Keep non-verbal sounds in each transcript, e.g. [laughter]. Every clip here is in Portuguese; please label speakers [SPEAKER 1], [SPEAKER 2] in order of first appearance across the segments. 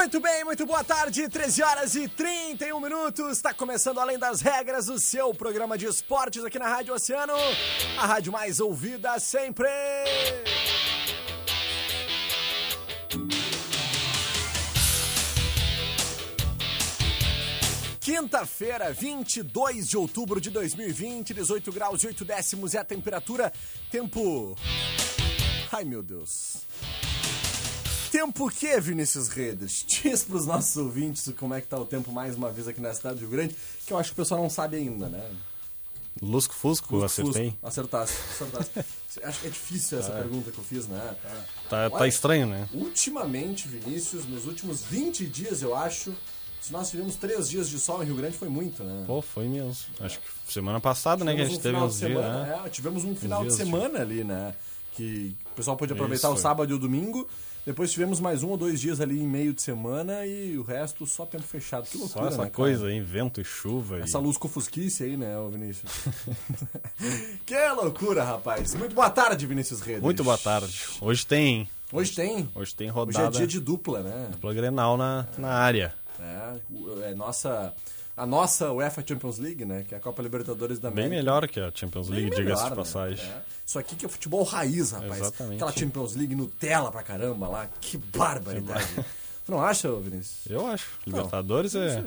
[SPEAKER 1] Muito bem, muito boa tarde, 13 horas e 31 minutos. Está começando Além das Regras, o seu programa de esportes aqui na Rádio Oceano, a rádio mais ouvida sempre. Quinta-feira, 22 de outubro de 2020, 18 graus e 8 décimos é a temperatura. Tempo. Ai meu Deus. Tempo o que, Vinícius Redes? [laughs] Diz para os nossos ouvintes como é que tá o tempo mais uma vez aqui na cidade do Rio Grande, que eu acho que o pessoal não sabe ainda, né?
[SPEAKER 2] Lusco Fusco,
[SPEAKER 1] Lusco
[SPEAKER 2] acertei.
[SPEAKER 1] Fusco. Acertasse, acertasse. [laughs] acho que é difícil essa pergunta que eu fiz, né?
[SPEAKER 2] Tá, tá
[SPEAKER 1] Olha,
[SPEAKER 2] estranho, né?
[SPEAKER 1] Ultimamente, Vinícius, nos últimos 20 dias, eu acho, se nós tivemos três dias de sol em Rio Grande, foi muito, né?
[SPEAKER 2] Pô, foi mesmo. Acho que semana passada, né, que a
[SPEAKER 1] Tivemos
[SPEAKER 2] gente
[SPEAKER 1] um
[SPEAKER 2] teve
[SPEAKER 1] final
[SPEAKER 2] uns
[SPEAKER 1] de
[SPEAKER 2] dias,
[SPEAKER 1] semana,
[SPEAKER 2] né?
[SPEAKER 1] é, tivemos um final de semana ali, né? Que o pessoal pôde aproveitar
[SPEAKER 2] Isso,
[SPEAKER 1] o
[SPEAKER 2] foi.
[SPEAKER 1] sábado e o domingo. Depois tivemos mais um ou dois dias ali em meio de semana e o resto só tempo fechado. Que loucura,
[SPEAKER 2] Só essa
[SPEAKER 1] né,
[SPEAKER 2] coisa aí, vento e chuva. e-
[SPEAKER 1] Essa luz cofusquice aí, né, Vinícius? [laughs] que loucura, rapaz. Muito boa tarde, Vinícius Redes.
[SPEAKER 2] Muito boa tarde. Hoje tem,
[SPEAKER 1] Hoje tem.
[SPEAKER 2] hoje tem
[SPEAKER 1] Hoje
[SPEAKER 2] rodada
[SPEAKER 1] é dia de dupla, né?
[SPEAKER 2] dupla Grenal na, na área.
[SPEAKER 1] É, é nossa, a nossa UEFA Champions League, né? Que é a Copa Libertadores da
[SPEAKER 2] Bem
[SPEAKER 1] América.
[SPEAKER 2] melhor que a Champions
[SPEAKER 1] Bem
[SPEAKER 2] League, diga-se de
[SPEAKER 1] né?
[SPEAKER 2] passagem.
[SPEAKER 1] É. Isso aqui que é futebol raiz, rapaz.
[SPEAKER 2] Exatamente.
[SPEAKER 1] Aquela Champions League Nutella pra caramba lá. Que barbaridade. Tu [laughs] não acha, Vinícius?
[SPEAKER 2] Eu acho. Libertadores
[SPEAKER 1] Isso
[SPEAKER 2] é,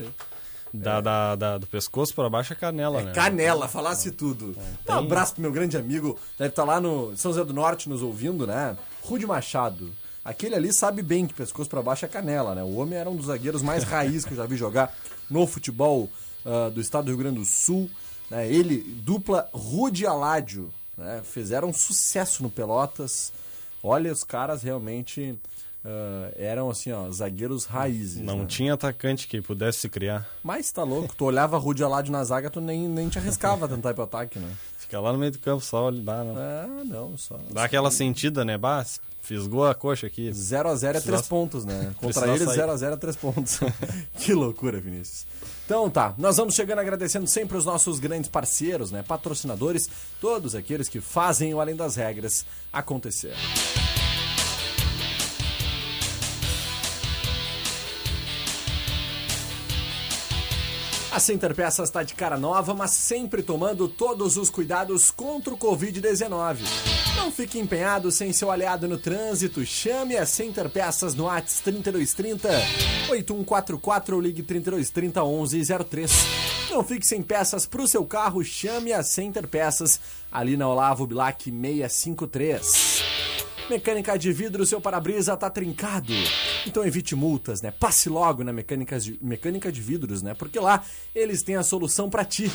[SPEAKER 2] da, da, da- do pescoço pra baixo é canela, né?
[SPEAKER 1] Canela, falasse tudo.
[SPEAKER 2] É,
[SPEAKER 1] Um abraço pro meu grande amigo, deve estar lá no São José do Norte nos ouvindo, né? Rude Machado. Aquele ali sabe bem que pescoço pra baixo é canela, né? O homem era um dos zagueiros mais raiz que eu já vi jogar no futebol ah, do estado do Rio Grande do Sul. né? Ele, dupla Rude Aládio, né? fizeram um sucesso no Pelotas. Olha, os caras realmente ah, eram assim, ó, zagueiros raízes.
[SPEAKER 2] Não
[SPEAKER 1] né?
[SPEAKER 2] tinha atacante que pudesse se criar.
[SPEAKER 1] Mas tá louco, tu olhava Rude Aládio na zaga, tu nem, nem te arriscava a tentar ir pro ataque, né?
[SPEAKER 2] Fica lá no meio do campo só, dá, não.
[SPEAKER 1] Ah, não, só.
[SPEAKER 2] Dá aquela sentida, né? Bah, fisgou a coxa aqui.
[SPEAKER 1] 0x0 é
[SPEAKER 2] Precisar-
[SPEAKER 1] 3 pontos, né? Contra eles,
[SPEAKER 2] sair.
[SPEAKER 1] 0x0 é 3 pontos. [laughs] que loucura, Vinícius. Então tá, nós vamos chegando agradecendo sempre os nossos grandes parceiros, né? Patrocinadores, todos aqueles que fazem o Além das Regras acontecer. A Center Peças está de cara nova, mas sempre tomando todos os cuidados contra o Covid-19. Não fique empenhado sem seu aliado no trânsito. Chame a Center Peças no ATS 3230 8144 ou ligue 3230 1103. Não fique sem peças para o seu carro. Chame a Center Peças ali na Olavo Bilac 653. Mecânica de vidro, seu para-brisa tá trincado. Então evite multas, né? Passe logo na mecânica de, mecânica de vidros, né? Porque lá eles têm a solução para ti.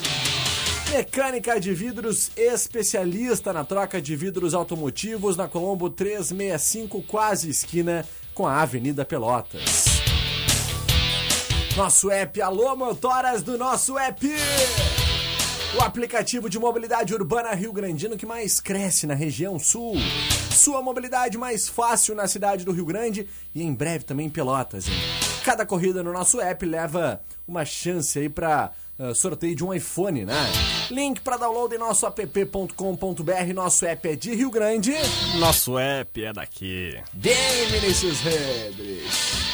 [SPEAKER 1] Mecânica de vidros especialista na troca de vidros automotivos na Colombo 365, quase esquina com a Avenida Pelotas. Nosso app, alô motoras do nosso app! O aplicativo de mobilidade urbana Rio Grandino que mais cresce na região sul. Sua mobilidade mais fácil na cidade do Rio Grande e em breve também em Pelotas. Hein? cada corrida no nosso app leva uma chance aí para uh, sorteio de um iPhone, né? Link para download em nosso app.com.br. Nosso app é de Rio Grande.
[SPEAKER 2] Nosso app é daqui.
[SPEAKER 1] Bem, Vinícius Redres.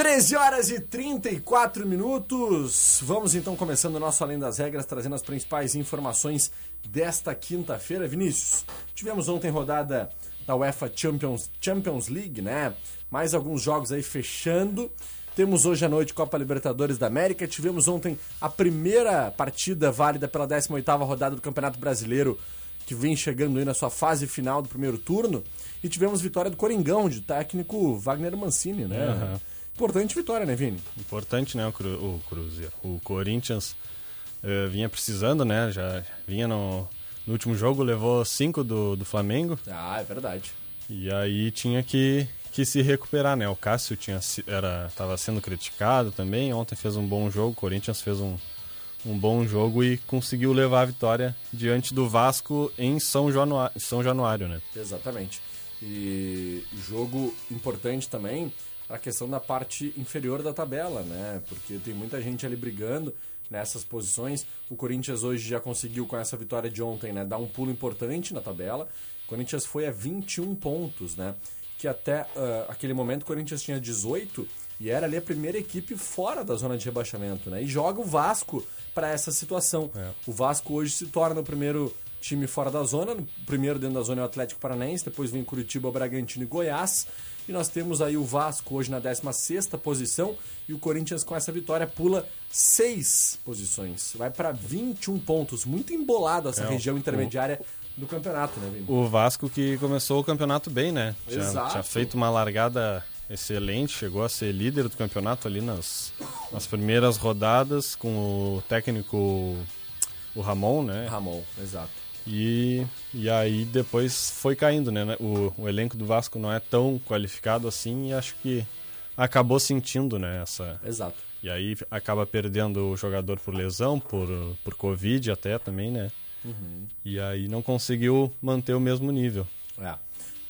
[SPEAKER 1] 13 horas e 34 minutos. Vamos então começando o nosso Além das Regras, trazendo as principais informações desta quinta-feira. Vinícius, tivemos ontem rodada da UEFA Champions, Champions League, né? Mais alguns jogos aí fechando. Temos hoje à noite Copa Libertadores da América. Tivemos ontem a primeira partida válida pela 18ª rodada do Campeonato Brasileiro, que vem chegando aí na sua fase final do primeiro turno. E tivemos vitória do Coringão, de técnico Wagner Mancini, né? Uhum. Importante vitória, né, Vini?
[SPEAKER 2] Importante, né, o, Cru, o Cruzeiro. O Corinthians uh, vinha precisando, né? Já vinha no, no último jogo, levou cinco do, do Flamengo.
[SPEAKER 1] Ah, é verdade.
[SPEAKER 2] E aí tinha que, que se recuperar, né? O Cássio tinha era estava sendo criticado também. Ontem fez um bom jogo, o Corinthians fez um, um bom jogo e conseguiu levar a vitória diante do Vasco em São Januário, São Januário né?
[SPEAKER 1] Exatamente. E jogo importante também a questão da parte inferior da tabela, né? Porque tem muita gente ali brigando nessas posições. O Corinthians hoje já conseguiu, com essa vitória de ontem, né, dar um pulo importante na tabela. O Corinthians foi a 21 pontos, né? que até uh, aquele momento o Corinthians tinha 18 e era ali a primeira equipe fora da zona de rebaixamento, né? E joga o Vasco para essa situação. É. O Vasco hoje se torna o primeiro time fora da zona, o primeiro dentro da zona é o Atlético Paranaense, depois vem Curitiba, Bragantino e Goiás. E nós temos aí o Vasco hoje na 16ª posição e o Corinthians com essa vitória pula seis posições. Vai para 21 pontos. Muito embolado essa é, região intermediária do campeonato, né, Vini?
[SPEAKER 2] O Vasco que começou o campeonato bem, né? Tinha, tinha, feito uma largada excelente, chegou a ser líder do campeonato ali nas, nas primeiras rodadas com o técnico o Ramon, né?
[SPEAKER 1] Ramon, exato.
[SPEAKER 2] E, e aí depois foi caindo, né? O, o elenco do Vasco não é tão qualificado assim e acho que acabou sentindo, né? Essa...
[SPEAKER 1] Exato.
[SPEAKER 2] E aí acaba perdendo o jogador por lesão, por, por Covid até também, né? Uhum. E aí não conseguiu manter o mesmo nível.
[SPEAKER 1] É.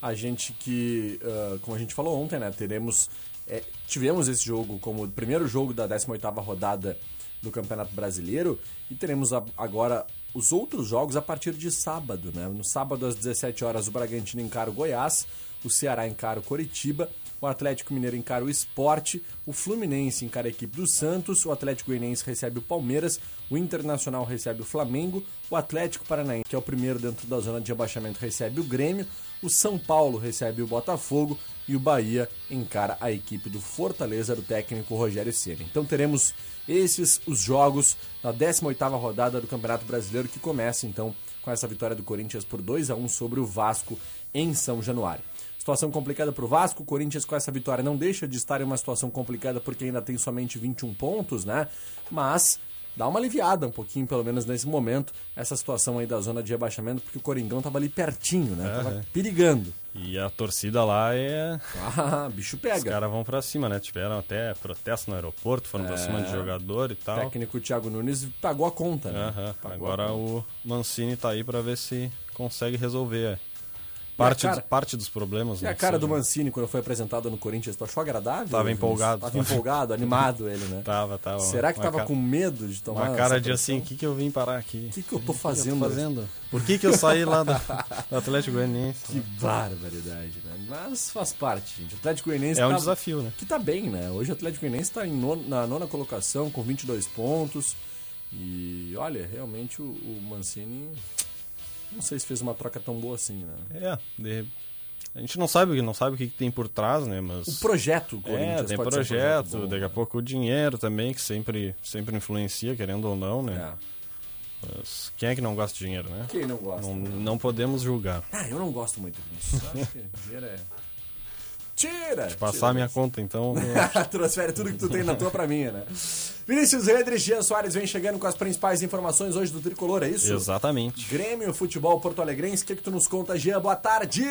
[SPEAKER 1] A gente que, uh, como a gente falou ontem, né, teremos, é, tivemos esse jogo como o primeiro jogo da 18ª rodada do Campeonato Brasileiro e teremos agora os outros jogos a partir de sábado, né? No sábado às 17 horas o Bragantino encara o Goiás, o Ceará encara o Coritiba o Atlético Mineiro encara o Esporte, o Fluminense encara a equipe do Santos, o Atlético Goianiense recebe o Palmeiras, o Internacional recebe o Flamengo, o Atlético Paranaense, que é o primeiro dentro da zona de abaixamento, recebe o Grêmio, o São Paulo recebe o Botafogo e o Bahia encara a equipe do Fortaleza do técnico Rogério Ceni. Então teremos esses os jogos da 18ª rodada do Campeonato Brasileiro que começa então com essa vitória do Corinthians por 2 a 1 sobre o Vasco em São Januário. Situação complicada para o Vasco. O Corinthians, com essa vitória, não deixa de estar em uma situação complicada porque ainda tem somente 21 pontos, né? Mas dá uma aliviada um pouquinho, pelo menos nesse momento, essa situação aí da zona de rebaixamento, porque o Coringão tava ali pertinho, né? Tava é. perigando.
[SPEAKER 2] E a torcida lá é.
[SPEAKER 1] Ah, bicho pega. Os
[SPEAKER 2] caras vão pra cima, né? Tiveram até protesto no aeroporto, foram é... pra cima de jogador e tal.
[SPEAKER 1] O técnico Thiago Nunes pagou a conta, né?
[SPEAKER 2] Agora conta. o Mancini tá aí para ver se consegue resolver Parte, cara, parte dos problemas.
[SPEAKER 1] E a cara do Mancini, quando foi apresentado no Corinthians, tu achou agradável?
[SPEAKER 2] Tava empolgado.
[SPEAKER 1] Tava empolgado, animado ele, né?
[SPEAKER 2] Tava, tava.
[SPEAKER 1] Será que tava cara, com medo de tomar
[SPEAKER 2] Uma cara de assim, o que, que eu vim parar aqui?
[SPEAKER 1] O que, que eu tô fazendo? Que
[SPEAKER 2] eu tô fazendo? Por que, que eu saí lá do, [laughs] do Atlético Goianiense?
[SPEAKER 1] Que barbaridade, né? Mas faz parte, gente. O Atlético Goianiense
[SPEAKER 2] É um
[SPEAKER 1] tá,
[SPEAKER 2] desafio, né?
[SPEAKER 1] Que tá bem, né? Hoje o Atlético Goianiense tá non, na nona colocação, com 22 pontos. E olha, realmente o, o Mancini não sei se fez uma troca tão boa assim, né?
[SPEAKER 2] É, de, a gente não sabe, não sabe o que, que tem por trás, né? Mas
[SPEAKER 1] o projeto,
[SPEAKER 2] o Corinthians é, tem projeto, um projeto bom, daqui a pouco o dinheiro também que sempre, sempre influencia, querendo ou não, né? É. Mas quem é que não gosta de dinheiro, né?
[SPEAKER 1] Quem não gosta?
[SPEAKER 2] Não, não podemos julgar.
[SPEAKER 1] Ah, eu não gosto muito disso. acho que dinheiro é Tira!
[SPEAKER 2] Te passar a minha conta, então. [laughs]
[SPEAKER 1] Transfere tudo que tu tem na tua pra minha, né? Vinícius Redrich, Jean Soares vem chegando com as principais informações hoje do Tricolor, é isso?
[SPEAKER 2] Exatamente.
[SPEAKER 1] Grêmio, futebol Porto Alegrense, o que, que tu nos conta, Jean? Boa tarde!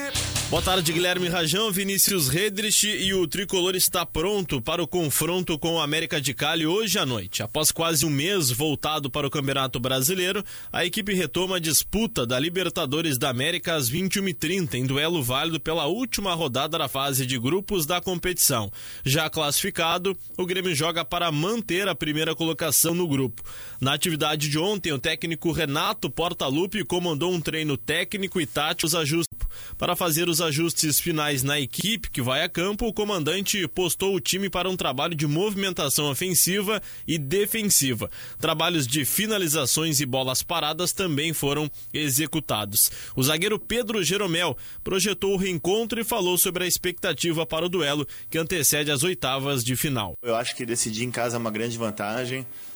[SPEAKER 3] Boa tarde, Guilherme Rajão, Vinícius Redrich e o Tricolor está pronto para o confronto com o América de Cali hoje à noite. Após quase um mês voltado para o Campeonato Brasileiro, a equipe retoma a disputa da Libertadores da América às 21h30, em duelo válido pela última rodada da fase de grupos da competição. Já classificado, o Grêmio joga para manter a primeira colocação no grupo. Na atividade de ontem, o técnico Renato Portaluppi comandou um treino técnico e táticos ajustes. Para fazer os ajustes finais na equipe que vai a campo, o comandante postou o time para um trabalho de movimentação ofensiva e defensiva. Trabalhos de finalizações e bolas paradas também foram executados. O zagueiro Pedro Jeromel projetou o reencontro e falou sobre a expectativa para o duelo que antecede as oitavas de final.
[SPEAKER 4] Eu acho que decidir em casa é uma grande vantagem.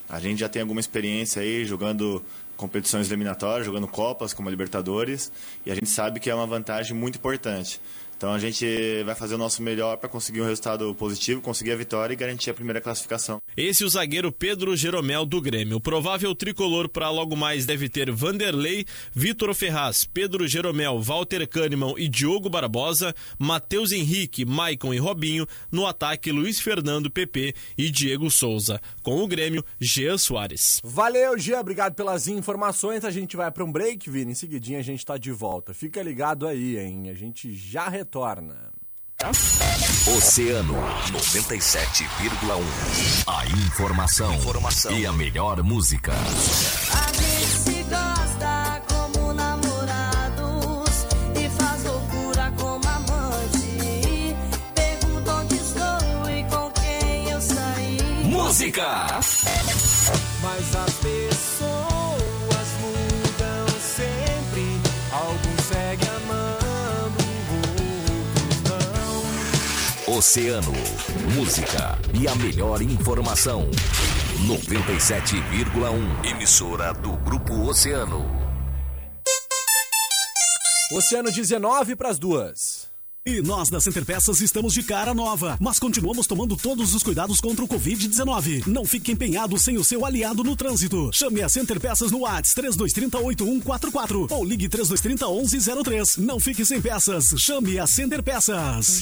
[SPEAKER 4] A gente já tem alguma experiência aí jogando competições eliminatórias, jogando Copas como a Libertadores, e a gente sabe que é uma vantagem muito importante. Então a gente vai fazer o nosso melhor para conseguir um resultado positivo, conseguir a vitória e garantir a primeira classificação.
[SPEAKER 3] Esse é o zagueiro Pedro Jeromel do Grêmio. O provável tricolor para logo mais deve ter Vanderlei, Vitor Ferraz, Pedro Jeromel, Walter Kahneman e Diogo Barbosa, Matheus Henrique, Maicon e Robinho. No ataque, Luiz Fernando, PP e Diego Souza. Com o Grêmio, Jean Soares.
[SPEAKER 1] Valeu, Jean. Obrigado pelas informações. A gente vai para um break, Vini. Em seguidinha a gente está de volta. Fica ligado aí, hein? A gente já retorna.
[SPEAKER 5] Oceano 97,1. A informação, informação, e a melhor música.
[SPEAKER 6] A gente se gosta como namorados e faz loucura como amante. Pergunto onde estou e com quem eu saí.
[SPEAKER 5] Música!
[SPEAKER 7] Mas as pessoas
[SPEAKER 5] Oceano, música e a melhor informação. 97,1. Emissora do Grupo Oceano.
[SPEAKER 1] Oceano 19 para as duas.
[SPEAKER 8] E nós da Center Peças estamos de cara nova, mas continuamos tomando todos os cuidados contra o Covid-19. Não fique empenhado sem o seu aliado no trânsito. Chame a Center Peças no WhatsApp 3230 8144 ou ligue 3230 1103. Não fique sem peças. Chame a Center Peças.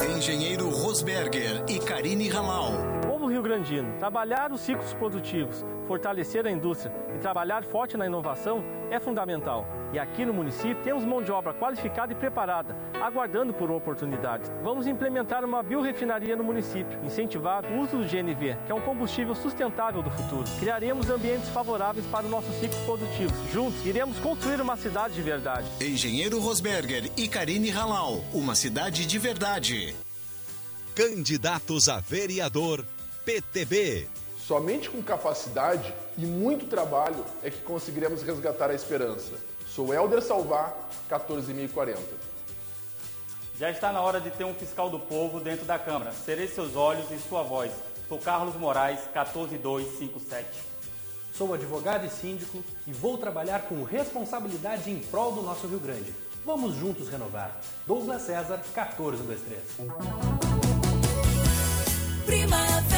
[SPEAKER 9] Engenheiro Rosberger e Karine Halal.
[SPEAKER 10] Povo Rio Grandino, trabalhar os ciclos produtivos, fortalecer a indústria e trabalhar forte na inovação é fundamental. E aqui no município temos mão de obra qualificada e preparada, aguardando por oportunidades. Vamos implementar uma biorefinaria no município, incentivar o uso do GNV, que é um combustível sustentável do futuro. Criaremos ambientes favoráveis para os nossos ciclos produtivos. Juntos, iremos construir uma cidade de verdade.
[SPEAKER 9] Engenheiro Rosberger e Karine Halal. Uma cidade de verdade.
[SPEAKER 11] Candidatos a vereador PTB.
[SPEAKER 12] Somente com capacidade e muito trabalho é que conseguiremos resgatar a esperança. Sou Helder Salvar, 14040.
[SPEAKER 13] Já está na hora de ter um fiscal do povo dentro da Câmara. Serei seus olhos e sua voz. Sou Carlos Moraes, 14257.
[SPEAKER 14] Sou advogado e síndico e vou trabalhar com responsabilidade em prol do nosso Rio Grande. Vamos juntos renovar. Douglas César, 1423.
[SPEAKER 6] Primavera.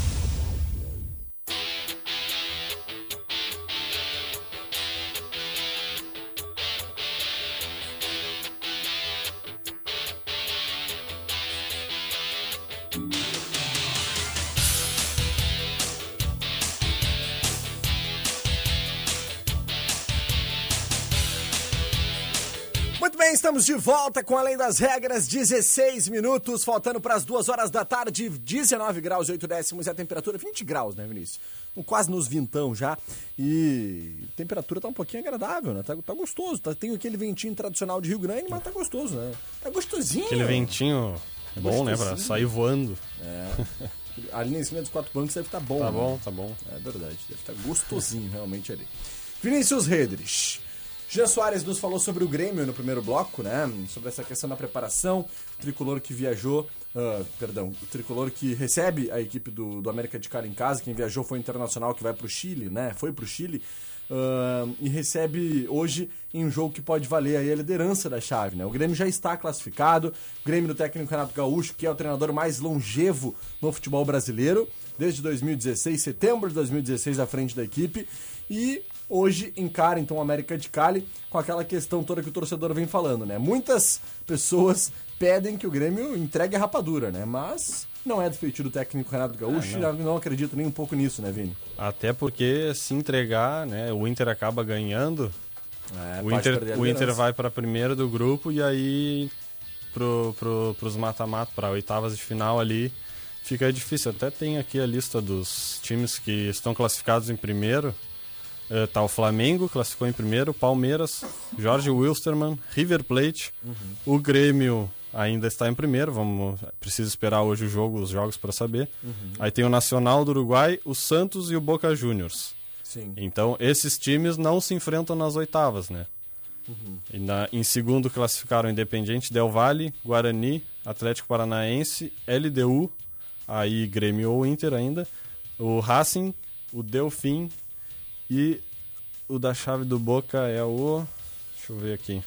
[SPEAKER 1] Bem, estamos de volta com Além das Regras, 16 minutos, faltando para as 2 horas da tarde, 19 graus e 8 décimos e a temperatura 20 graus, né, Vinícius? Quase nos vintão já. E a temperatura tá um pouquinho agradável, né? Tá, tá gostoso. Tá, tem aquele ventinho tradicional de Rio Grande, mas tá gostoso, né? Tá gostosinho.
[SPEAKER 2] Aquele ventinho é bom, né? Pra sair voando.
[SPEAKER 1] É. [laughs] Ali em cima dos quatro bancos deve estar bom.
[SPEAKER 2] Tá
[SPEAKER 1] né?
[SPEAKER 2] bom, tá bom.
[SPEAKER 1] É verdade, deve estar gostosinho realmente ali. Vinícius Redrich. Jean Soares nos falou sobre o Grêmio no primeiro bloco, né? Sobre essa questão da preparação. O tricolor que viajou, ah, perdão, o tricolor que recebe a equipe do, do América de Cali em casa. Quem viajou foi o Internacional que vai pro Chile, né? Foi pro Chile. ah, e recebe hoje em um jogo que pode valer aí a liderança da chave, né? O Grêmio já está classificado. O Grêmio do técnico Renato Gaúcho, que é o treinador mais longevo no futebol brasileiro, desde 2016, setembro de 2016, à frente da equipe. E hoje encara então o América de Cali com aquela questão toda que o torcedor vem falando, né? Muitas pessoas pedem que o Grêmio entregue a rapadura, né? Mas não é do feitio do técnico Renato Gaúcho,
[SPEAKER 2] Ah,
[SPEAKER 1] não.
[SPEAKER 2] não.
[SPEAKER 1] acredito nem um pouco nisso, né, Vini?
[SPEAKER 2] Até porque se entregar, né? O Inter acaba ganhando.
[SPEAKER 1] É,
[SPEAKER 2] o Inter, o Inter vai para primeiro do grupo e aí pro, pro, pros mata-mata, para oitavas de final ali, fica difícil. Até tem aqui a lista dos times que estão classificados em primeiro. Eh, tá o Flamengo, classificou em primeiro, Palmeiras, Jorge Wilstermann, River Plate, o Grêmio ainda está em primeiro, vamos precisa esperar hoje o jogo, os jogos para saber.
[SPEAKER 1] Uhum.
[SPEAKER 2] Aí tem o Nacional do Uruguai, o Santos e o Boca Juniors.
[SPEAKER 1] Sim.
[SPEAKER 2] Então, esses times não se enfrentam nas oitavas, né?
[SPEAKER 1] Uhum.
[SPEAKER 2] E na- em segundo classificaram Independiente Del Valle, Guarani, Atlético Paranaense, LDU, aí Grêmio ou Inter ainda, o Racing, o Delfim e o da chave do Boca é o. Deixa eu ver aqui.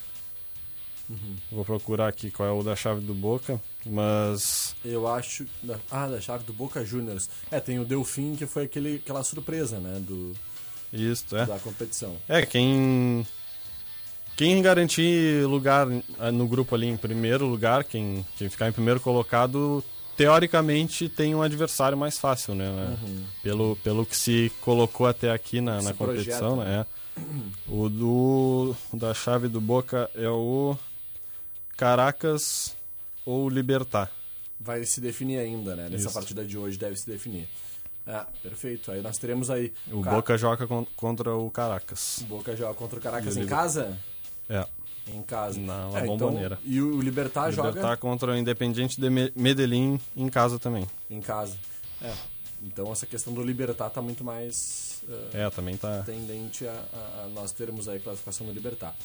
[SPEAKER 1] Uhum.
[SPEAKER 2] Vou procurar aqui qual é o da chave do Boca, mas.
[SPEAKER 1] Eu acho. Ah, da chave do Boca Juniors. É, tem o Delfim, que foi aquele, aquela surpresa, né? Do,
[SPEAKER 2] Isso, é.
[SPEAKER 1] Da competição.
[SPEAKER 2] É, quem. Quem garantir lugar ah, no grupo ali em primeiro lugar, quem, quem ficar em primeiro colocado, teoricamente tem um adversário mais fácil, né?
[SPEAKER 1] Uhum.
[SPEAKER 2] Pelo, pelo que se colocou até aqui na, na competição,
[SPEAKER 1] projeta.
[SPEAKER 2] né? É. O do o da chave do Boca é o Caracas ou Libertar.
[SPEAKER 1] Vai se definir ainda, né? Nessa
[SPEAKER 2] Isso.
[SPEAKER 1] partida de hoje deve se definir. Ah, perfeito. Aí nós teremos aí.
[SPEAKER 2] O
[SPEAKER 1] Ca-
[SPEAKER 2] Boca joga con- contra o Caracas.
[SPEAKER 1] O Boca joga contra o Caracas
[SPEAKER 2] o
[SPEAKER 1] em casa?
[SPEAKER 2] É.
[SPEAKER 1] Em casa.
[SPEAKER 2] Na
[SPEAKER 1] É,
[SPEAKER 2] La Bombonera.
[SPEAKER 1] Então, e o Libertar joga
[SPEAKER 2] Libertar contra o Independiente de Me- Medellín em casa também.
[SPEAKER 1] em casa. É. Então essa questão do Libertar tá muito mais eh,
[SPEAKER 2] É, também tá.
[SPEAKER 1] tendente a, a- a nós termos aí a classificação do Libertar.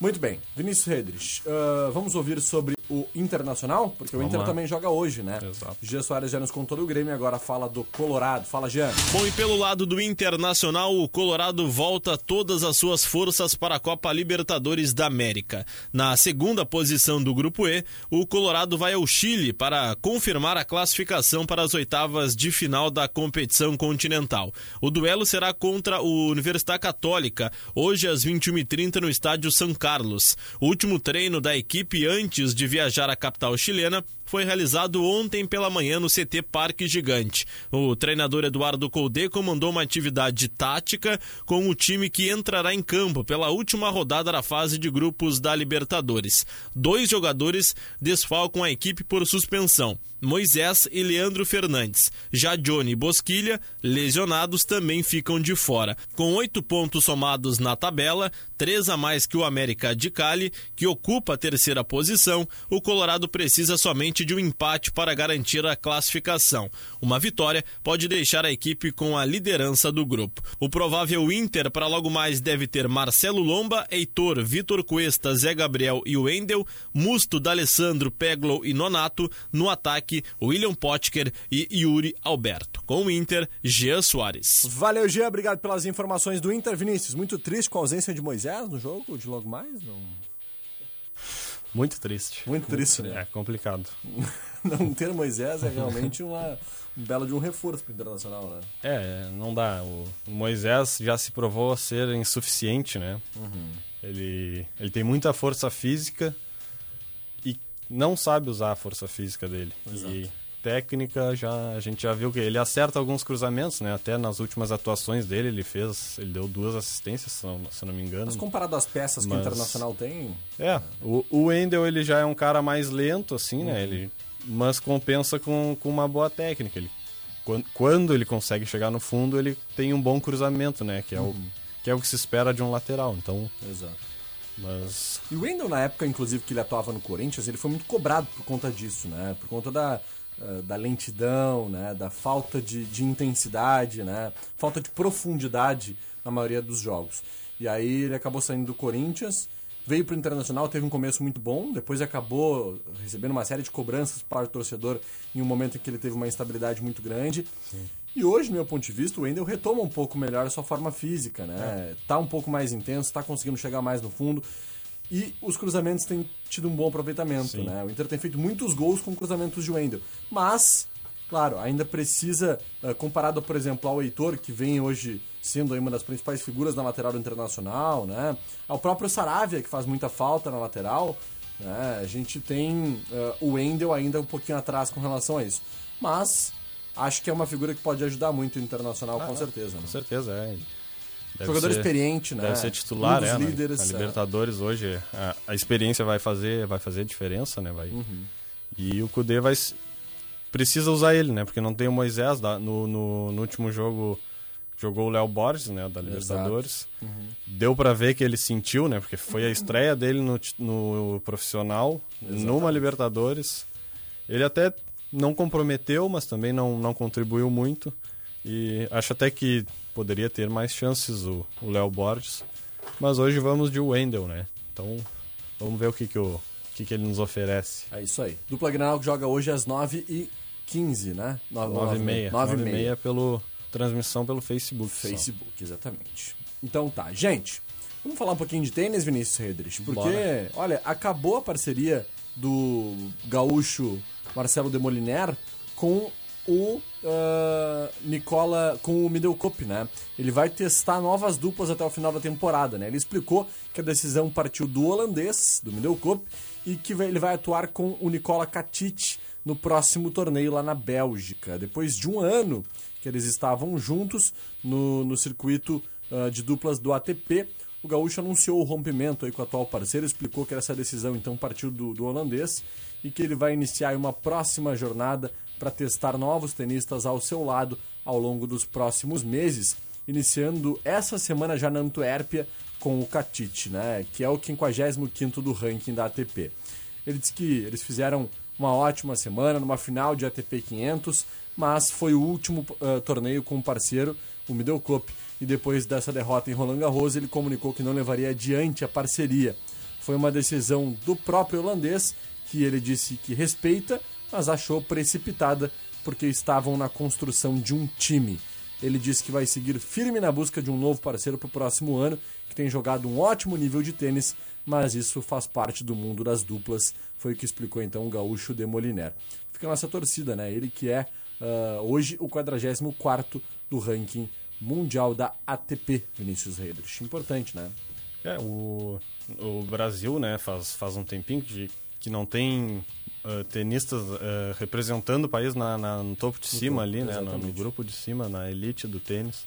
[SPEAKER 1] Muito bem, Vinícius Redrich, ah, vamos ouvir sobre o Internacional, porque o
[SPEAKER 2] Vamos
[SPEAKER 1] Inter
[SPEAKER 2] lá.
[SPEAKER 1] também joga hoje, né?
[SPEAKER 2] Exato.
[SPEAKER 1] Jean Soares já nos contou do Grêmio, agora fala do Colorado. Fala, Jean.
[SPEAKER 3] Bom, e pelo lado do Internacional, o Colorado volta todas as suas forças para a Copa Libertadores da América. Na segunda posição do Grupo E, o Colorado vai ao Chile para confirmar a classificação para as oitavas de final da competição continental. O duelo será contra o Universidade Católica, hoje às 21h30 no estádio São Carlos. O último treino da equipe antes de viajar à capital chilena foi realizado ontem pela manhã no CT Parque Gigante. O treinador Eduardo Colde comandou uma atividade tática com o time que entrará em campo pela última rodada da fase de grupos da Libertadores. Dois jogadores desfalcam a equipe por suspensão. Moisés e Leandro Fernandes. Já Johnny e Bosquilha, lesionados, também ficam de fora. Com oito pontos somados na tabela, três a mais que o América de Cali, que ocupa a terceira posição, o Colorado precisa somente de um empate para garantir a classificação. Uma vitória pode deixar a equipe com a liderança do grupo. O provável Inter para logo mais deve ter Marcelo Lomba, Heitor, Vitor Cuesta, Zé Gabriel e Wendel, Musto, D'Alessandro, Peglow e Nonato. No ataque, William Potker e Yuri Alberto. Com o Inter, Jean Soares.
[SPEAKER 1] Valeu, Jean. Obrigado pelas informações do Inter, Vinícius. Muito triste com a ausência de Moisés no jogo de logo mais? Não.
[SPEAKER 2] Muito triste.
[SPEAKER 1] Muito triste, né?
[SPEAKER 2] É complicado. [laughs]
[SPEAKER 1] Não ter Moisés é realmente uma, um belo de um reforço pro Internacional, né?
[SPEAKER 2] É, não dá. O Moisés já se provou ser insuficiente, né?
[SPEAKER 1] Uhum.
[SPEAKER 2] Ele, ele tem muita força física não sabe usar a força física dele.
[SPEAKER 1] Exato.
[SPEAKER 2] E técnica, já a gente já viu que ele acerta alguns cruzamentos, né? Até nas últimas atuações dele, ele fez, ele deu duas assistências, se não, se não me engano.
[SPEAKER 1] Mas comparado às peças que o
[SPEAKER 2] Mas-
[SPEAKER 1] Internacional tem,
[SPEAKER 2] É, o, o Wendel ele já é um cara mais lento, assim, né?
[SPEAKER 1] Uhum.
[SPEAKER 2] Ele, mas compensa com, com uma boa técnica. Ele, quando, quando ele consegue chegar no fundo, ele tem um bom cruzamento, né? Que é, o,
[SPEAKER 1] Uhum.
[SPEAKER 2] que é o que se espera de um lateral. Então,
[SPEAKER 1] Exato.
[SPEAKER 2] Mas
[SPEAKER 1] E o Wendel, na época, inclusive, que ele atuava no Corinthians, ele foi muito cobrado por conta disso, né? Por conta da, eh, da lentidão, né? Da falta de, de intensidade, né? Falta de profundidade na maioria dos jogos. E aí ele acabou saindo do Corinthians, veio pro Internacional, teve um começo muito bom, depois acabou recebendo uma série de cobranças para o torcedor em um momento em que ele teve uma instabilidade muito grande. E hoje, do meu ponto de vista, o Wendel retoma um pouco melhor a sua forma física, né? Tá um pouco mais intenso, tá conseguindo chegar mais no fundo. E os cruzamentos têm tido um bom aproveitamento,
[SPEAKER 2] Sim.
[SPEAKER 1] né? O Inter tem feito muitos gols com cruzamentos de Wendel. Mas, claro, ainda precisa, eh, comparado, por exemplo, ao Heitor, que vem hoje sendo uma das principais figuras na lateral Internacional, né? Ao próprio Saravia, que faz muita falta na lateral, né? A gente tem eh, o Wendel ainda um pouquinho atrás com relação a isso. Mas, acho que é uma figura que pode ajudar muito o Internacional, com certeza. né?
[SPEAKER 2] com certeza é. Deve
[SPEAKER 1] Jogador
[SPEAKER 2] ser-
[SPEAKER 1] experiente, né?
[SPEAKER 2] Deve ser titular,
[SPEAKER 1] Um
[SPEAKER 2] é, na-
[SPEAKER 1] líderes,
[SPEAKER 2] na,
[SPEAKER 1] é.
[SPEAKER 2] Libertadores hoje. A, a experiência vai fazer, vai fazer diferença, né? Vai.
[SPEAKER 1] Uhum.
[SPEAKER 2] E o Kudê vai precisa usar ele, né? Porque não tem o Moisés no, no, no último jogo jogou o Léo Borges, né, da Libertadores.
[SPEAKER 1] Uhum.
[SPEAKER 2] Deu pra ver que ele sentiu, né? Porque foi a estreia dele no, no profissional, numa Libertadores. Ele até não comprometeu, mas também não, não contribuiu muito. E acho até que poderia ter mais chances o Léo Borges. Mas hoje vamos de Wendel, né? Então vamos ver o que, que, o, que, que ele nos oferece.
[SPEAKER 1] É isso aí. Dupla Granal joga hoje às 9h15, né?
[SPEAKER 2] 9 e meia.
[SPEAKER 1] 9
[SPEAKER 2] 9 e meia pelo transmissão pelo Facebook. só.
[SPEAKER 1] Facebook, exatamente. Então tá, gente. Vamos falar um pouquinho de tênis, Vinícius Redrich, porque,
[SPEAKER 2] Bora.
[SPEAKER 1] olha, acabou a parceria do gaúcho Marcelo Demoliner com o ah, Nicola, com o Middle Cup, né? Ele vai testar novas duplas até o final da temporada, né? Ele explicou que a decisão partiu do holandês, do Middle Cup, e que ele vai atuar com o Nicola Katic no próximo torneio lá na Bélgica. Depois de um ano que eles estavam juntos no, no circuito ah, de duplas do ATP, o Gaúcho anunciou o rompimento com o atual parceiro, explicou que essa decisão então partiu do, do holandês e que ele vai iniciar uma próxima jornada para testar novos tenistas ao seu lado ao longo dos próximos meses, iniciando essa semana já na Antuérpia com o Katic, né, que é o 55º do ranking da ATP. Ele disse que eles fizeram uma ótima semana numa final de ATP 500, mas foi o último eh, torneio com o parceiro, o Middle Cup, e depois dessa derrota em Roland Garros, ele comunicou que não levaria adiante a parceria. Foi uma decisão do próprio holandês, que ele disse que respeita, mas achou precipitada porque estavam na construção de um time. Ele disse que vai seguir firme na busca de um novo parceiro para o próximo ano, que tem jogado um ótimo nível de tênis, mas isso faz parte do mundo das duplas, foi o que explicou então o gaúcho Demoliner. Fica a nossa torcida, né? Ele que é ah, hoje o 44 do ranking mundial da ATP, Vinícius Redrich. Importante, né?
[SPEAKER 2] É, o, o Brasil, né, faz, faz um tempinho que, que não tem ah, tenistas ah, representando o país na, na- no topo de cima ali, né, no, no grupo de cima, na elite do tênis.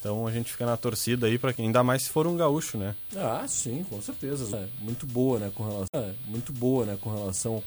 [SPEAKER 2] Então a gente fica na torcida aí para quem, ainda mais se for um gaúcho, né?
[SPEAKER 1] Ah, sim, com certeza. É, muito boa, né, com relação, é, muito boa, né, com relação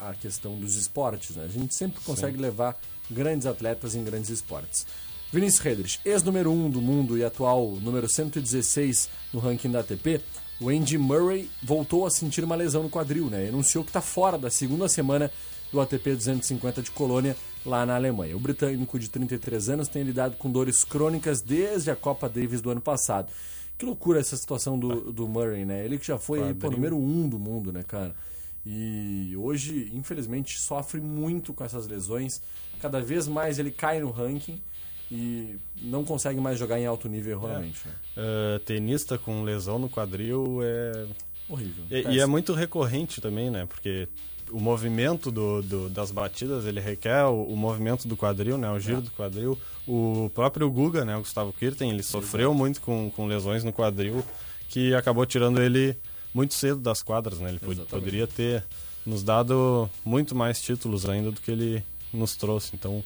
[SPEAKER 1] à questão dos esportes, né? A gente sempre consegue levar grandes atletas em grandes esportes. Vinícius Redrich, ex-número 1 um do mundo e atual número 116 no ranking da ATP, o Andy Murray voltou a sentir uma lesão no quadril, né? E anunciou que está fora da segunda semana do ATP 250 de Colônia, lá na Alemanha. O britânico de 33 anos tem lidado com dores crônicas desde a Copa Davis do ano passado. Que loucura essa situação do, do Murray, né? Ele que já foi aí, pô, número um do mundo, né, cara? E hoje, infelizmente, sofre muito com essas lesões. Cada vez mais ele cai no ranking e não consegue mais jogar em alto nível realmente. né?
[SPEAKER 2] Ah, tenista com lesão no quadril é.
[SPEAKER 1] Horrível.
[SPEAKER 2] E, e é muito recorrente também, né? Porque o movimento do, do- das batidas ele requer o, o movimento do quadril, né? O giro do quadril. O próprio Guga, né? O Gustavo Kirten, ele sofreu muito com, com lesões no quadril que acabou tirando ele muito cedo das quadras, né? Ele
[SPEAKER 1] Exatamente.
[SPEAKER 2] poderia ter nos dado muito mais títulos ainda do que ele nos trouxe. Então, é,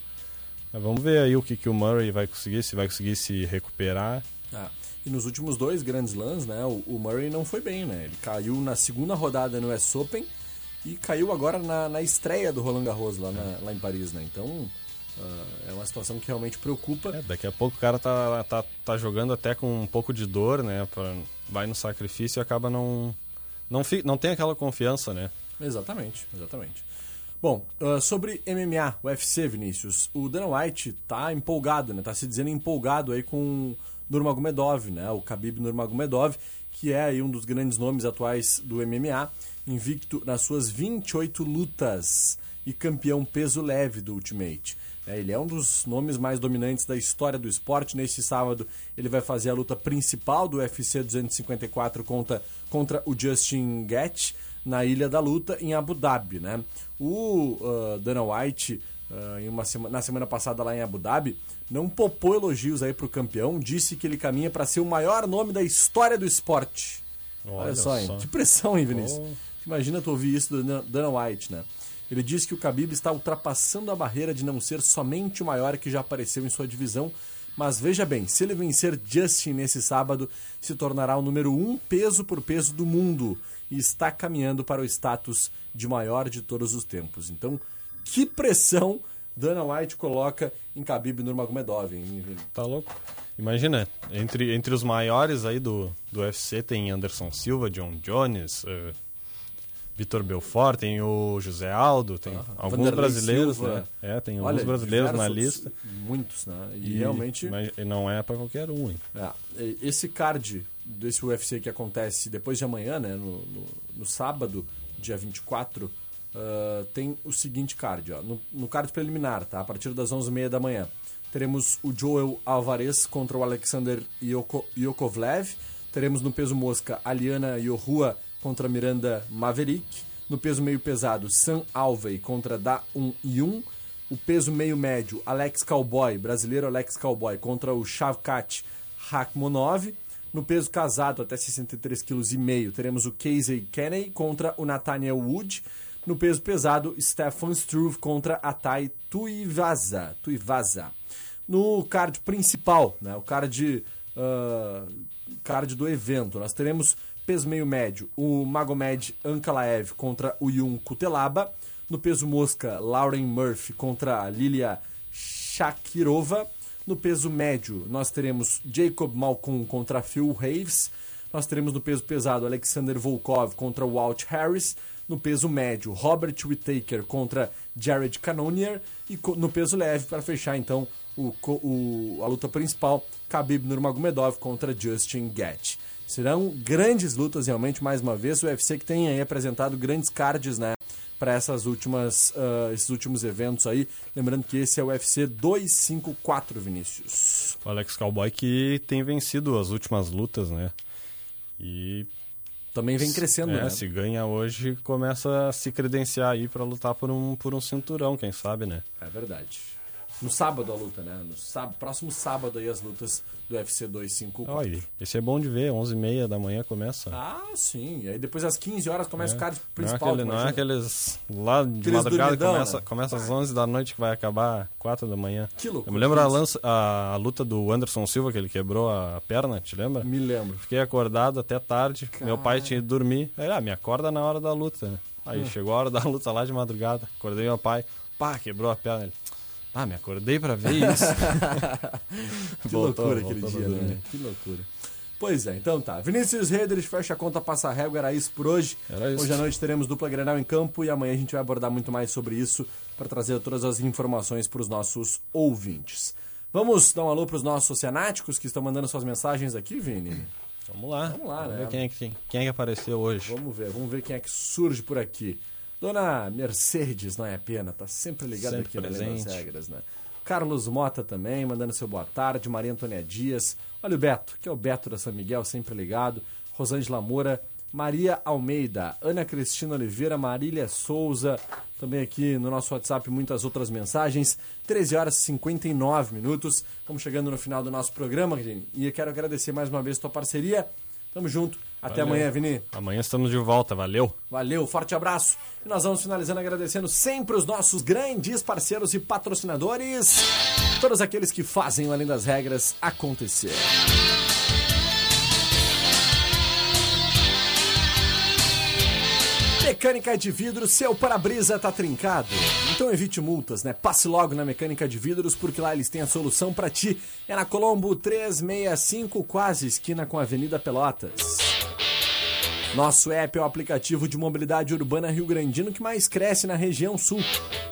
[SPEAKER 2] vamos ver aí o que, que o Murray vai conseguir, se vai conseguir se recuperar.
[SPEAKER 1] Ah, e nos últimos dois grandes lãs, né, o, o Murray não foi bem, né? Ele caiu na segunda rodada no US Open e caiu agora na, na estreia do Roland Garros lá, na- lá em Paris, né? Então ah, é uma situação que realmente preocupa.
[SPEAKER 2] É, daqui a pouco o cara tá, tá, tá jogando até com um pouco de dor, né? Pra, vai no sacrifício e acaba não. Não, fi, não tem aquela confiança, né?
[SPEAKER 1] Exatamente, exatamente. Bom, ah, sobre MMA, UFC, Vinícius, o Dana White tá empolgado, né? Tá se dizendo empolgado aí com Nurmagomedov, né? O Khabib Nurmagomedov, que é aí um dos grandes nomes atuais do MMA, invicto nas suas 28 lutas e campeão peso leve do Ultimate. É, ele é um dos nomes mais dominantes da história do esporte. Neste sábado, ele vai fazer a luta principal do UFC 254 contra, contra o Justin Gaethje na Ilha da Luta, em Abu Dhabi. Né? O ah, Dana White, ah, em uma sema- na semana passada lá em Abu Dhabi, não popou elogios aí pro campeão, disse que ele caminha para ser o maior nome da história do esporte. Olha,
[SPEAKER 2] Olha
[SPEAKER 1] só, hein?
[SPEAKER 2] só.
[SPEAKER 1] Que pressão, hein, Vinícius?
[SPEAKER 2] Oh.
[SPEAKER 1] Imagina tu ouvir isso do Dan- Dana White, né? Ele diz que o Khabib está ultrapassando a barreira de não ser somente o maior que já apareceu em sua divisão, mas veja bem, se ele vencer Justin nesse sábado, se tornará o número um peso por peso do mundo e está caminhando para o status de maior de todos os tempos. Então, que pressão Dana White coloca em Khabib Nurmagomedov?
[SPEAKER 2] Tá louco? Imagina, entre, entre os maiores aí do, do UFC tem Anderson Silva, John Jones, eh, Vitor Belfort, tem o José Aldo, tem alguns
[SPEAKER 1] Vanderlei
[SPEAKER 2] brasileiros,
[SPEAKER 1] Silva.
[SPEAKER 2] né? É, tem
[SPEAKER 1] Olha,
[SPEAKER 2] alguns brasileiros na lista.
[SPEAKER 1] Muitos, né? E, realmente.
[SPEAKER 2] Mas não é pra qualquer um, hein?
[SPEAKER 1] É, e- esse card desse UFC que acontece depois de amanhã, né, no, no, no sábado, dia 24, ah, tem o seguinte card, ó, no, no card preliminar, tá, a partir das 11h30 da manhã, teremos o Joel Alvarez contra o Alexander Yoko, Yokovlev, teremos no peso mosca a Liana Yohua contra Miranda Maverick, no peso meio pesado Sam Alvey contra Da Un Yun, o peso meio médio, Alex Cowboy, brasileiro Alex Cowboy, contra o Shavkat Rakhmonov. No peso casado, até 63,5 kg, teremos o Casey Kenney contra o Nathaniel Wood. No peso pesado, Stefan Struve contra a Tai Tuivasa. Tuivasa. No card principal, né, o card, ah, card do evento, nós teremos peso meio médio, o Magomed Ankalaev contra o Yun Kutelaba. No peso mosca, Lauren Murphy contra a Lilia Shakirova. No peso médio, nós teremos Jacob Malcolm contra Phil Reeves. Nós teremos no peso pesado Alexander Volkov contra Walt Harris. No peso médio, Robert Whittaker contra Jared Cannonier. E no peso leve, para fechar então o, o- a luta principal, Khabib Nurmagomedov contra Justin Gaethje. Serão grandes lutas realmente, mais uma vez. O UFC que tem aí apresentado grandes cards, né? Para essas últimas, ah, esses últimos eventos aí. Lembrando que esse é o UFC 254, Vinícius.
[SPEAKER 2] O Alex Cowboy que tem vencido as últimas lutas, né? E.
[SPEAKER 1] Também vem crescendo,
[SPEAKER 2] é,
[SPEAKER 1] né?
[SPEAKER 2] Se ganha hoje, começa a se credenciar aí pra lutar por um, por um cinturão, quem sabe, né?
[SPEAKER 1] É verdade. No sábado a luta, né? No sábado, próximo sábado aí as lutas do UFC 254.
[SPEAKER 2] Olha, esse é bom de ver, 11h30 da manhã começa.
[SPEAKER 1] Ah, sim. E aí depois às 15 horas começa
[SPEAKER 2] É.
[SPEAKER 1] o card
[SPEAKER 2] Não é,
[SPEAKER 1] principal.
[SPEAKER 2] aquele, não é aqueles lá de
[SPEAKER 1] Aqueles
[SPEAKER 2] madrugada começa,
[SPEAKER 1] né?
[SPEAKER 2] começa às 11 da noite que vai acabar 4 da manhã.
[SPEAKER 1] Que loucura,
[SPEAKER 2] Eu me lembro a, lança, a, a luta do Anderson Silva, que ele quebrou a perna, te lembra?
[SPEAKER 1] Me lembro.
[SPEAKER 2] Fiquei acordado até tarde, meu pai
[SPEAKER 1] Cara.
[SPEAKER 2] tinha ido dormir. Aí, ah, me acorda na hora da luta, né? Aí
[SPEAKER 1] Hum.
[SPEAKER 2] chegou a hora da luta lá de madrugada, acordei meu pai, pá, quebrou a perna. Ele, ah, me acordei pra ver isso. [laughs] [laughs]
[SPEAKER 1] que
[SPEAKER 2] Voltou,
[SPEAKER 1] loucura aquele
[SPEAKER 2] voltou
[SPEAKER 1] dia,
[SPEAKER 2] pra dormir.
[SPEAKER 1] né? Que loucura. Pois é, então tá. Vinícius Redrich fecha a conta, passa a régua, era isso por hoje.
[SPEAKER 2] Era isso.
[SPEAKER 1] Hoje à noite teremos dupla Grenal em campo e amanhã a gente vai abordar muito mais sobre isso para trazer todas as informações para os nossos ouvintes. Vamos dar um alô para os nossos oceanáticos que estão mandando suas mensagens aqui, Vini?
[SPEAKER 2] Vamos lá.
[SPEAKER 1] Vamos lá,
[SPEAKER 2] Vamos
[SPEAKER 1] né?
[SPEAKER 2] ver quem é, que, quem é que apareceu hoje.
[SPEAKER 1] Vamos ver, vamos ver quem é que surge por aqui. Dona Mercedes, não é pena, tá sempre ligada aqui
[SPEAKER 2] presente.
[SPEAKER 1] Regras, né? Carlos Mota também, mandando seu boa tarde. Maria Antônia Dias. Olha o Beto, que é o Beto da São Miguel, sempre ligado. Rosângela Moura. Maria Almeida. Ana Cristina Oliveira. Marília Souza. Também aqui no nosso WhatsApp muitas outras mensagens. 13 horas e 59 minutos. Vamos chegando no final do nosso programa, Guilherme. E eu quero agradecer mais uma vez tua parceria Tamo junto. Até
[SPEAKER 2] Valeu.
[SPEAKER 1] amanhã, Vini.
[SPEAKER 2] Amanhã estamos de volta, valeu.
[SPEAKER 1] Valeu, forte abraço. E nós vamos finalizando agradecendo sempre os nossos grandes parceiros e patrocinadores, todos aqueles que fazem o Além das Regras acontecer. Mecânica de vidro, seu para-brisa tá trincado. Então evite multas, né? Passe logo na Mecânica de Vidros, porque lá eles têm a solução para ti. É na Colombo 365, quase esquina com a Avenida Pelotas. Nosso app é o aplicativo de mobilidade urbana Rio Grandino que mais cresce na região sul.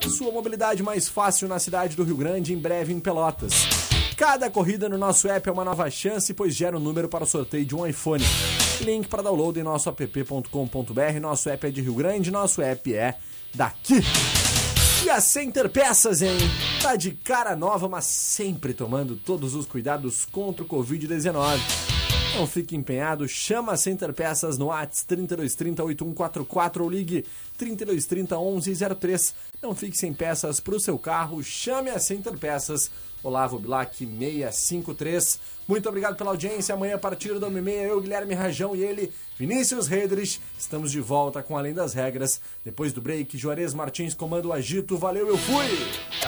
[SPEAKER 1] Sua mobilidade mais fácil na cidade do Rio Grande, em breve em Pelotas. Cada corrida no nosso app é uma nova chance, pois gera um número para o sorteio de um iPhone. Link para download em nosso app.com.br. Nosso app é de Rio Grande, nosso app é daqui. E a Center Peças, hein? Tá de cara nova, mas sempre tomando todos os cuidados contra o Covid-19. Não fique empenhado, chama a Center Peças no WhatsApp 3230 8144 ou ligue 3230 1103. Não fique sem peças para o seu carro, chame a Center Peças. Olavo Bilac 653. Muito obrigado pela audiência. Amanhã, a partir da 1h30, eu, Guilherme Rajão e ele, Vinícius Redrich, estamos de volta com Além das Regras. Depois do break, Juarez Martins comanda o agito. Valeu, eu fui!